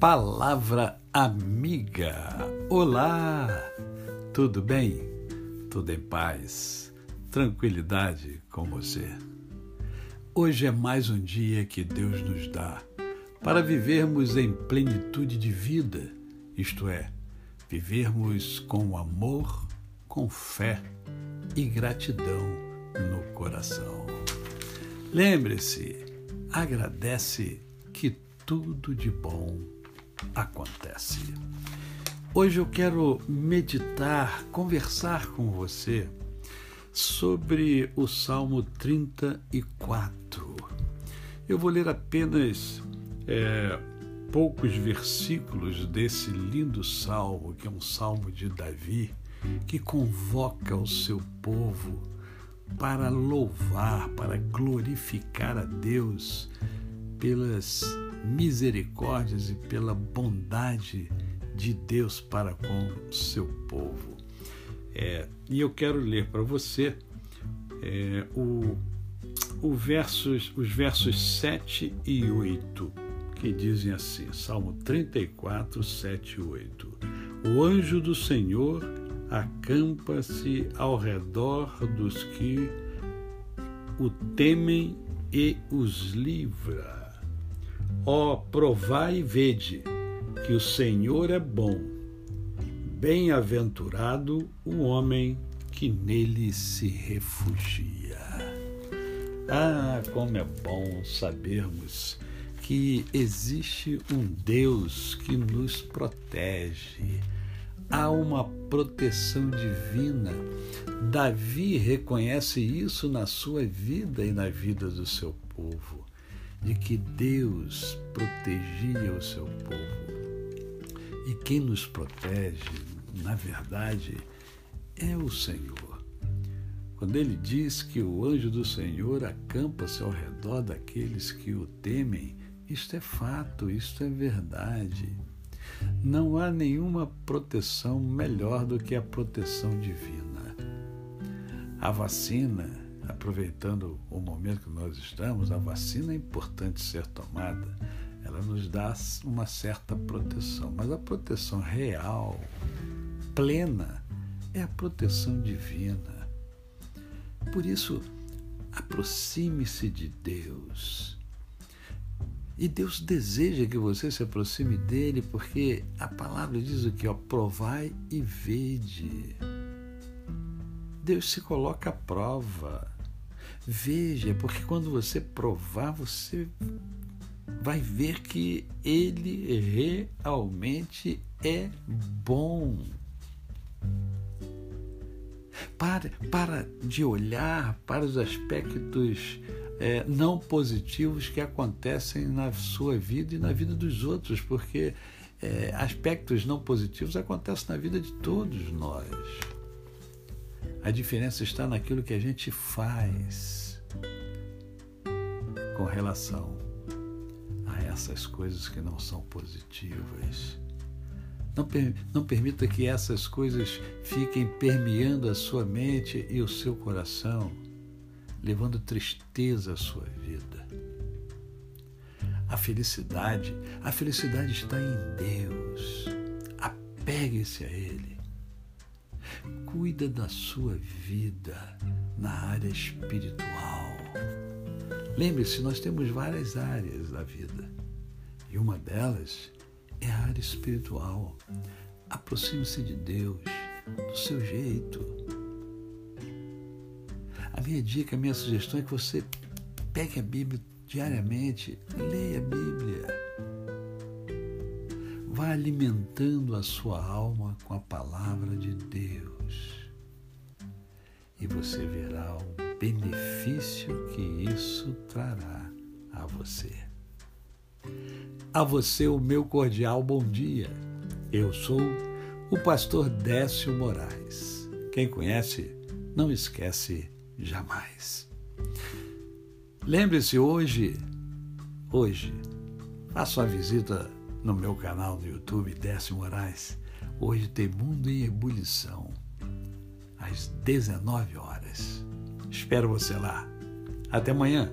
Palavra amiga. Olá, tudo bem? Tudo em paz, tranquilidade com você. Hoje é mais um dia que Deus nos dá para vivermos em plenitude de vida, isto é, vivermos com amor, com fé e gratidão no coração. Lembre-se, agradece que tudo de bom acontece. Hoje eu quero meditar, conversar com você sobre o Salmo 34. Eu vou ler apenas é, poucos versículos desse lindo salmo, que é um salmo de Davi, que convoca o seu povo para louvar, para glorificar a Deus pelas misericórdias e pela bondade de Deus para com seu povo. É, e eu quero ler para você é, o, o versos, os versos 7 e 8, que dizem assim: Salmo 34, 7 e 8. O anjo do Senhor acampa-se ao redor dos que o temem e os livra. Ó, provai e vede que o Senhor é bom. Bem-aventurado o homem que nele se refugia. Ah, como é bom sabermos que existe um Deus que nos protege. Há uma proteção divina. Davi reconhece isso na sua vida e na vida do seu povo de que Deus protegia o seu povo. E quem nos protege, na verdade, é o Senhor. Quando ele diz que o anjo do Senhor acampa-se ao redor daqueles que o temem, isto é fato, isto é verdade. Não há nenhuma proteção melhor do que a proteção divina. A vacina aproveitando o momento que nós estamos, a vacina é importante ser tomada. Ela nos dá uma certa proteção, mas a proteção real, plena, é a proteção divina. Por isso, aproxime-se de Deus. E Deus deseja que você se aproxime dele, porque a palavra diz o que? Provai e vede. Deus se coloca à prova. Veja, porque quando você provar, você vai ver que ele realmente é bom. Para, para de olhar para os aspectos é, não positivos que acontecem na sua vida e na vida dos outros, porque é, aspectos não positivos acontecem na vida de todos nós. A diferença está naquilo que a gente faz com relação a essas coisas que não são positivas. Não, não permita que essas coisas fiquem permeando a sua mente e o seu coração, levando tristeza à sua vida. A felicidade, a felicidade está em Deus. Apegue-se a Ele cuida da sua vida na área espiritual. Lembre-se, nós temos várias áreas da vida e uma delas é a área espiritual. Aproxime-se de Deus do seu jeito. A minha dica, a minha sugestão é que você pegue a Bíblia diariamente, leia a Bíblia Vá alimentando a sua alma com a palavra de Deus. E você verá o benefício que isso trará a você. A você, o meu cordial bom dia. Eu sou o pastor Décio Moraes. Quem conhece, não esquece jamais. Lembre-se hoje, hoje, faça uma visita no meu canal do YouTube, Décio Moraes. Hoje tem Mundo em Ebulição, às 19 horas. Espero você lá. Até amanhã.